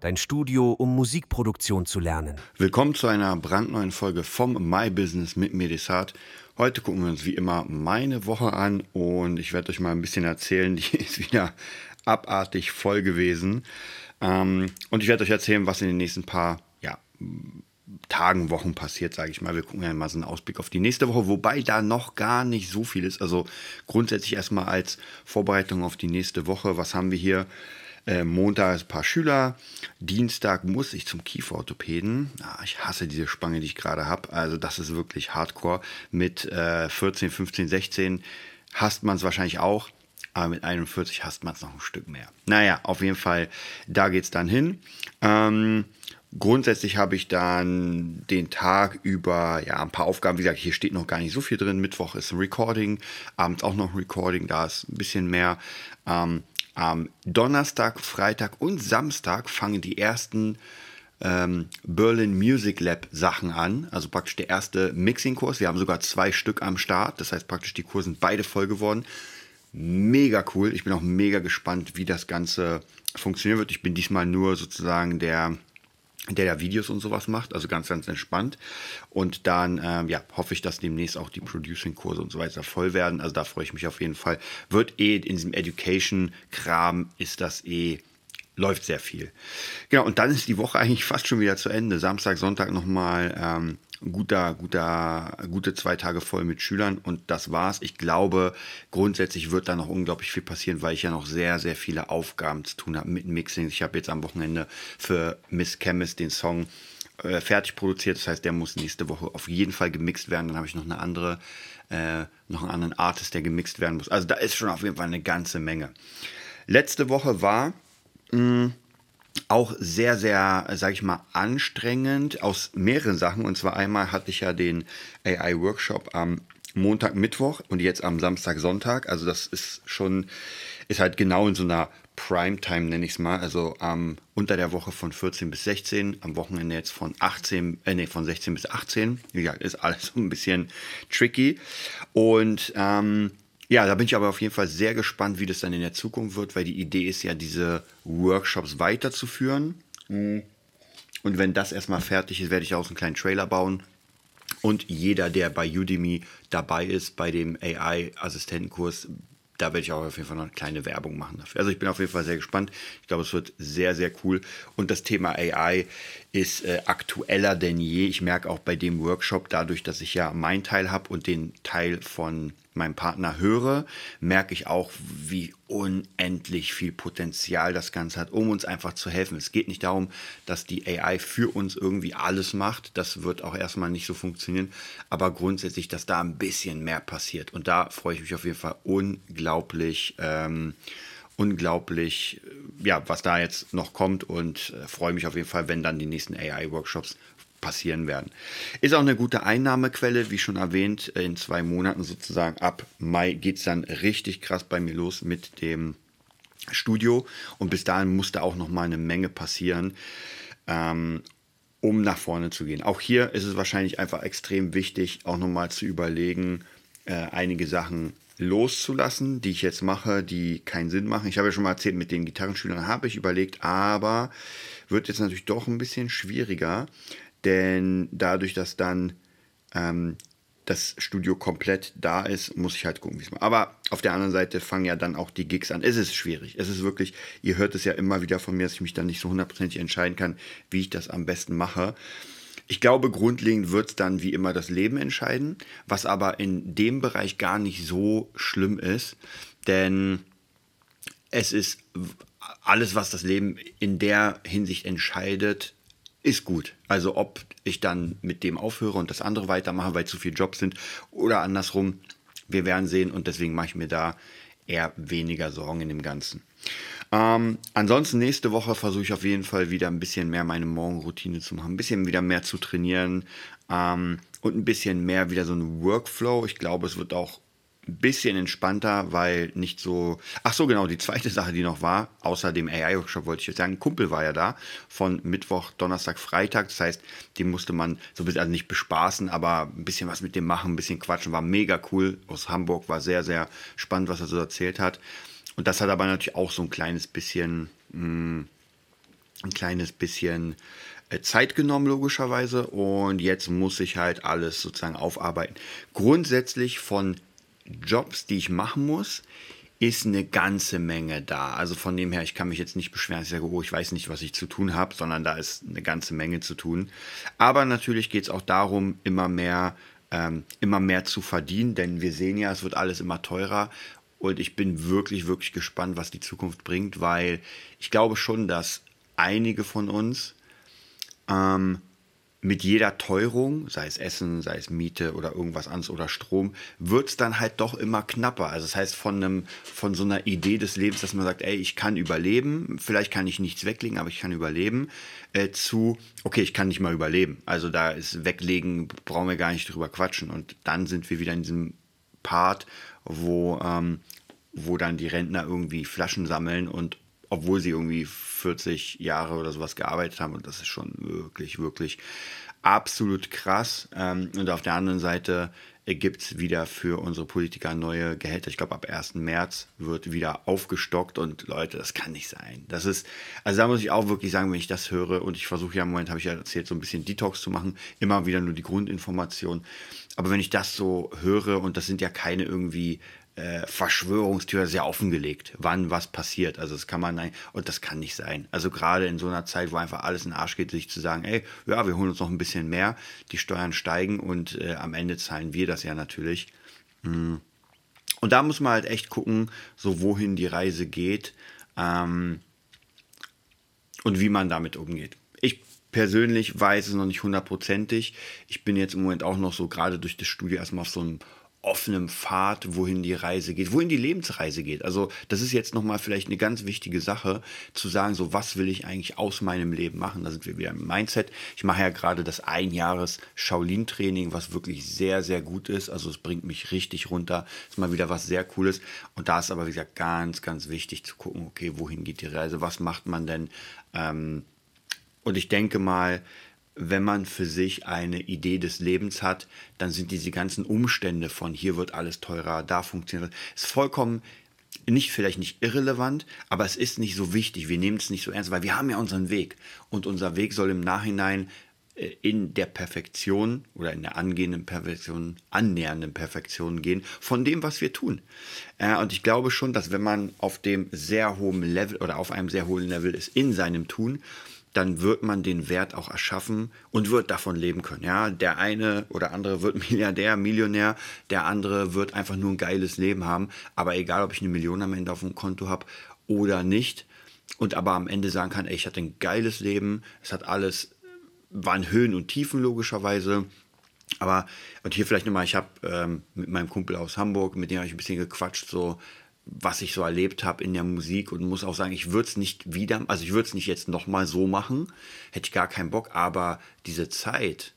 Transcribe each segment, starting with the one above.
dein Studio, um Musikproduktion zu lernen. Willkommen zu einer brandneuen Folge vom My Business mit Medisat. Heute gucken wir uns wie immer meine Woche an und ich werde euch mal ein bisschen erzählen. Die ist wieder abartig voll gewesen. Ähm, und ich werde euch erzählen, was in den nächsten paar ja, Tagen, Wochen passiert, sage ich mal. Wir gucken ja mal so einen Ausblick auf die nächste Woche, wobei da noch gar nicht so viel ist. Also grundsätzlich erstmal als Vorbereitung auf die nächste Woche. Was haben wir hier? Äh, Montag ein paar Schüler. Dienstag muss ich zum Kieferorthopäden. Ah, ich hasse diese Spange, die ich gerade habe. Also das ist wirklich hardcore. Mit äh, 14, 15, 16 hasst man es wahrscheinlich auch. Aber mit 41 hasst man es noch ein Stück mehr. Naja, auf jeden Fall, da geht es dann hin. Ähm, Grundsätzlich habe ich dann den Tag über ja, ein paar Aufgaben. Wie gesagt, hier steht noch gar nicht so viel drin. Mittwoch ist ein Recording, abends auch noch ein Recording, da ist ein bisschen mehr. Ähm, am Donnerstag, Freitag und Samstag fangen die ersten ähm, Berlin Music Lab Sachen an. Also praktisch der erste Mixing-Kurs. Wir haben sogar zwei Stück am Start. Das heißt praktisch, die Kurse sind beide voll geworden. Mega cool. Ich bin auch mega gespannt, wie das Ganze funktionieren wird. Ich bin diesmal nur sozusagen der der da Videos und sowas macht, also ganz, ganz entspannt. Und dann ähm, ja, hoffe ich, dass demnächst auch die Producing-Kurse und so weiter voll werden. Also da freue ich mich auf jeden Fall. Wird eh in diesem Education-Kram ist das eh läuft sehr viel. Genau, und dann ist die Woche eigentlich fast schon wieder zu Ende. Samstag, Sonntag nochmal ähm, guter, guter, gute zwei Tage voll mit Schülern und das war's. Ich glaube, grundsätzlich wird da noch unglaublich viel passieren, weil ich ja noch sehr, sehr viele Aufgaben zu tun habe mit Mixing. Ich habe jetzt am Wochenende für Miss Chemist den Song äh, fertig produziert. Das heißt, der muss nächste Woche auf jeden Fall gemixt werden. Dann habe ich noch eine andere, äh, noch einen anderen Artist, der gemixt werden muss. Also da ist schon auf jeden Fall eine ganze Menge. Letzte Woche war mh, mm, auch sehr, sehr, sage ich mal, anstrengend aus mehreren Sachen. Und zwar einmal hatte ich ja den AI-Workshop am Montag, Mittwoch und jetzt am Samstag, Sonntag. Also das ist schon, ist halt genau in so einer Primetime, nenne ich es mal. Also ähm, unter der Woche von 14 bis 16, am Wochenende jetzt von 18, äh, nee, von 16 bis 18. Wie gesagt, ist alles so ein bisschen tricky. Und ähm, ja, da bin ich aber auf jeden Fall sehr gespannt, wie das dann in der Zukunft wird, weil die Idee ist ja, diese Workshops weiterzuführen. Mhm. Und wenn das erstmal fertig ist, werde ich auch einen kleinen Trailer bauen. Und jeder, der bei Udemy dabei ist, bei dem AI-Assistentenkurs, da werde ich auch auf jeden Fall noch eine kleine Werbung machen dafür. Also ich bin auf jeden Fall sehr gespannt. Ich glaube, es wird sehr, sehr cool. Und das Thema AI ist äh, aktueller denn je. Ich merke auch bei dem Workshop, dadurch, dass ich ja meinen Teil habe und den Teil von meinem Partner höre, merke ich auch, wie unendlich viel Potenzial das Ganze hat, um uns einfach zu helfen. Es geht nicht darum, dass die AI für uns irgendwie alles macht. Das wird auch erstmal nicht so funktionieren. Aber grundsätzlich, dass da ein bisschen mehr passiert. Und da freue ich mich auf jeden Fall unglaublich. Ähm, unglaublich, äh, ja, was da jetzt noch kommt und äh, freue mich auf jeden Fall, wenn dann die nächsten AI-Workshops passieren werden. Ist auch eine gute Einnahmequelle, wie schon erwähnt, in zwei Monaten sozusagen ab Mai geht es dann richtig krass bei mir los mit dem Studio und bis dahin musste auch noch mal eine Menge passieren, ähm, um nach vorne zu gehen. Auch hier ist es wahrscheinlich einfach extrem wichtig, auch noch mal zu überlegen, äh, einige Sachen loszulassen, die ich jetzt mache, die keinen Sinn machen. Ich habe ja schon mal erzählt, mit den Gitarrenschülern habe ich überlegt, aber wird jetzt natürlich doch ein bisschen schwieriger, denn dadurch, dass dann ähm, das Studio komplett da ist, muss ich halt gucken, wie es macht. Aber auf der anderen Seite fangen ja dann auch die Gigs an. Es ist schwierig. Es ist wirklich, ihr hört es ja immer wieder von mir, dass ich mich dann nicht so hundertprozentig entscheiden kann, wie ich das am besten mache. Ich glaube, grundlegend wird es dann wie immer das Leben entscheiden, was aber in dem Bereich gar nicht so schlimm ist, denn es ist alles, was das Leben in der Hinsicht entscheidet, ist gut. Also ob ich dann mit dem aufhöre und das andere weitermache, weil zu viele Jobs sind oder andersrum, wir werden sehen und deswegen mache ich mir da eher weniger Sorgen in dem Ganzen. Ähm, ansonsten nächste Woche versuche ich auf jeden Fall wieder ein bisschen mehr meine Morgenroutine zu machen, ein bisschen wieder mehr zu trainieren ähm, und ein bisschen mehr wieder so ein Workflow. Ich glaube, es wird auch bisschen entspannter, weil nicht so. Ach so, genau, die zweite Sache, die noch war, außer dem AI-Workshop wollte ich jetzt sagen, ein Kumpel war ja da von Mittwoch, Donnerstag, Freitag. Das heißt, den musste man so ein bisschen, also nicht bespaßen, aber ein bisschen was mit dem machen, ein bisschen quatschen. War mega cool. Aus Hamburg war sehr, sehr spannend, was er so erzählt hat. Und das hat aber natürlich auch so ein kleines bisschen, mh, mm, ein kleines bisschen äh, Zeit genommen, logischerweise. Und jetzt muss ich halt alles sozusagen aufarbeiten. Grundsätzlich von Jobs, die ich machen muss, ist eine ganze Menge da. Also von dem her, ich kann mich jetzt nicht beschweren, ich sage, oh, ich weiß nicht, was ich zu tun habe, sondern da ist eine ganze Menge zu tun. Aber natürlich geht es auch darum, immer mehr, ähm, immer mehr zu verdienen, denn wir sehen ja, es wird alles immer teurer und ich bin wirklich, wirklich gespannt, was die Zukunft bringt, weil ich glaube schon, dass einige von uns ähm, mit jeder Teuerung, sei es Essen, sei es Miete oder irgendwas anderes oder Strom, wird es dann halt doch immer knapper. Also das heißt, von, einem, von so einer Idee des Lebens, dass man sagt, ey, ich kann überleben, vielleicht kann ich nichts weglegen, aber ich kann überleben, äh, zu, okay, ich kann nicht mal überleben. Also da ist weglegen, brauchen wir gar nicht drüber quatschen. Und dann sind wir wieder in diesem Part, wo, ähm, wo dann die Rentner irgendwie Flaschen sammeln und obwohl sie irgendwie 40 Jahre oder sowas gearbeitet haben und das ist schon wirklich, wirklich absolut krass. Ähm, und auf der anderen Seite gibt es wieder für unsere Politiker neue Gehälter. Ich glaube, ab 1. März wird wieder aufgestockt und Leute, das kann nicht sein. Das ist, also da muss ich auch wirklich sagen, wenn ich das höre und ich versuche ja im Moment, habe ich ja erzählt, so ein bisschen Detox zu machen, immer wieder nur die Grundinformation. Aber wenn ich das so höre und das sind ja keine irgendwie äh, Verschwörungstür sehr offengelegt, wann was passiert. Also das kann man nein, und das kann nicht sein. Also gerade in so einer Zeit, wo einfach alles in den Arsch geht, sich zu sagen, ey, ja, wir holen uns noch ein bisschen mehr, die Steuern steigen und äh, am Ende zahlen wir das ja natürlich. Mhm. Und da muss man halt echt gucken, so wohin die Reise geht ähm, und wie man damit umgeht. Ich persönlich weiß es noch nicht hundertprozentig. Ich bin jetzt im Moment auch noch so gerade durch das Studio erstmal auf so einem offenem Pfad, wohin die Reise geht, wohin die Lebensreise geht. Also das ist jetzt nochmal vielleicht eine ganz wichtige Sache, zu sagen, so was will ich eigentlich aus meinem Leben machen. Da sind wir wieder im Mindset. Ich mache ja gerade das Einjahres Shaolin-Training, was wirklich sehr, sehr gut ist. Also es bringt mich richtig runter. Ist mal wieder was sehr Cooles. Und da ist aber, wie gesagt, ganz, ganz wichtig zu gucken, okay, wohin geht die Reise? Was macht man denn? Ähm, und ich denke mal, wenn man für sich eine Idee des Lebens hat, dann sind diese ganzen Umstände von hier wird alles teurer, da funktioniert ist vollkommen nicht vielleicht nicht irrelevant, aber es ist nicht so wichtig. Wir nehmen es nicht so ernst, weil wir haben ja unseren Weg und unser Weg soll im Nachhinein äh, in der Perfektion oder in der angehenden Perfektion, annähernden Perfektion gehen von dem, was wir tun. Äh, und ich glaube schon, dass wenn man auf dem sehr hohen Level oder auf einem sehr hohen Level ist in seinem Tun, dann wird man den Wert auch erschaffen und wird davon leben können. Ja, der eine oder andere wird Milliardär, Millionär, der andere wird einfach nur ein geiles Leben haben. Aber egal, ob ich eine Million am Ende auf dem Konto habe oder nicht, und aber am Ende sagen kann, ey, ich hatte ein geiles Leben, es hat alles, waren Höhen und Tiefen logischerweise. Aber, und hier vielleicht nochmal, ich habe ähm, mit meinem Kumpel aus Hamburg, mit dem habe ich ein bisschen gequatscht, so, was ich so erlebt habe in der Musik und muss auch sagen, ich würde es nicht wieder, also ich würde es nicht jetzt nochmal so machen, hätte ich gar keinen Bock, aber diese Zeit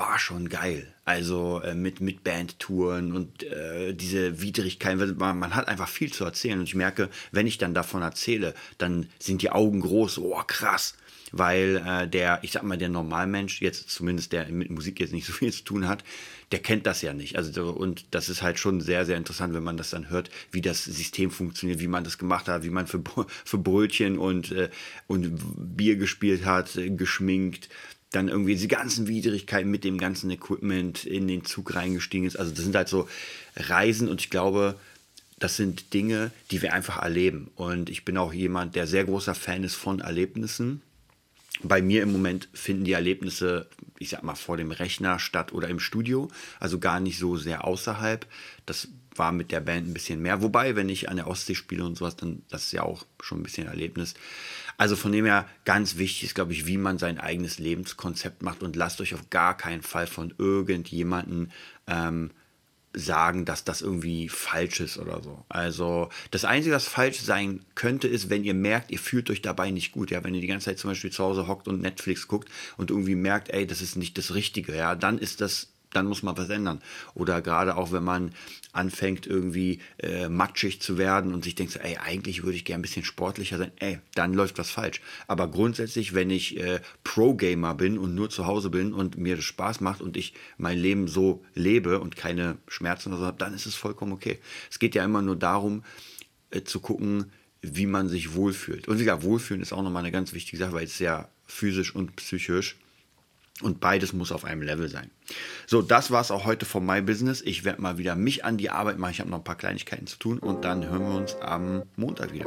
war schon geil. Also äh, mit, mit Bandtouren und äh, diese Widrigkeiten, man, man, hat einfach viel zu erzählen. Und ich merke, wenn ich dann davon erzähle, dann sind die Augen groß, oh krass, weil äh, der, ich sag mal, der Normalmensch, jetzt zumindest der mit Musik jetzt nicht so viel zu tun hat, der kennt das ja nicht. Also, und das ist halt schon sehr, sehr interessant, wenn man das dann hört, wie das System funktioniert, wie man das gemacht hat, wie man für, für Brötchen und, äh, und Bier gespielt hat, äh, geschminkt, dann irgendwie diese ganzen Widrigkeiten mit dem ganzen Equipment in den Zug reingestiegen ist. Also das sind halt so Reisen und ich glaube, das sind Dinge, die wir einfach erleben. Und ich bin auch jemand, der sehr großer Fan ist von Erlebnissen bei mir im Moment finden die Erlebnisse, ich sag mal, vor dem Rechner statt oder im Studio, also gar nicht so sehr außerhalb. Das war mit der Band ein bisschen mehr. Wobei, wenn ich an der Ostsee spiele und sowas, dann das ist ja auch schon ein bisschen Erlebnis. Also von dem her ganz wichtig ist, glaube ich, wie man sein eigenes Lebenskonzept macht und lasst euch auf gar keinen Fall von irgendjemandem ähm, sagen, dass das irgendwie falsch ist oder so. Also das Einzige, was falsch sein könnte, ist, wenn ihr merkt, ihr fühlt euch dabei nicht gut. Ja, wenn ihr die ganze Zeit zum Beispiel zu Hause hockt und Netflix guckt und irgendwie merkt, ey, das ist nicht das Richtige. Ja, dann ist das dann muss man was ändern. Oder gerade auch, wenn man anfängt, irgendwie äh, matschig zu werden und sich denkt, ey, eigentlich würde ich gerne ein bisschen sportlicher sein, ey, dann läuft was falsch. Aber grundsätzlich, wenn ich äh, Pro-Gamer bin und nur zu Hause bin und mir das Spaß macht und ich mein Leben so lebe und keine Schmerzen oder so habe, dann ist es vollkommen okay. Es geht ja immer nur darum, äh, zu gucken, wie man sich wohlfühlt. Und wie gesagt, Wohlfühlen ist auch nochmal eine ganz wichtige Sache, weil es sehr physisch und psychisch und beides muss auf einem Level sein. So, das war es auch heute von My Business. Ich werde mal wieder mich an die Arbeit machen. Ich habe noch ein paar Kleinigkeiten zu tun und dann hören wir uns am Montag wieder.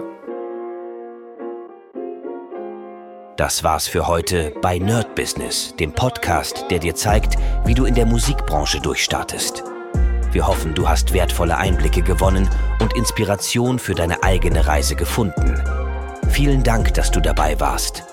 Das war's für heute bei Nerd Business, dem Podcast, der dir zeigt, wie du in der Musikbranche durchstartest. Wir hoffen, du hast wertvolle Einblicke gewonnen und Inspiration für deine eigene Reise gefunden. Vielen Dank, dass du dabei warst.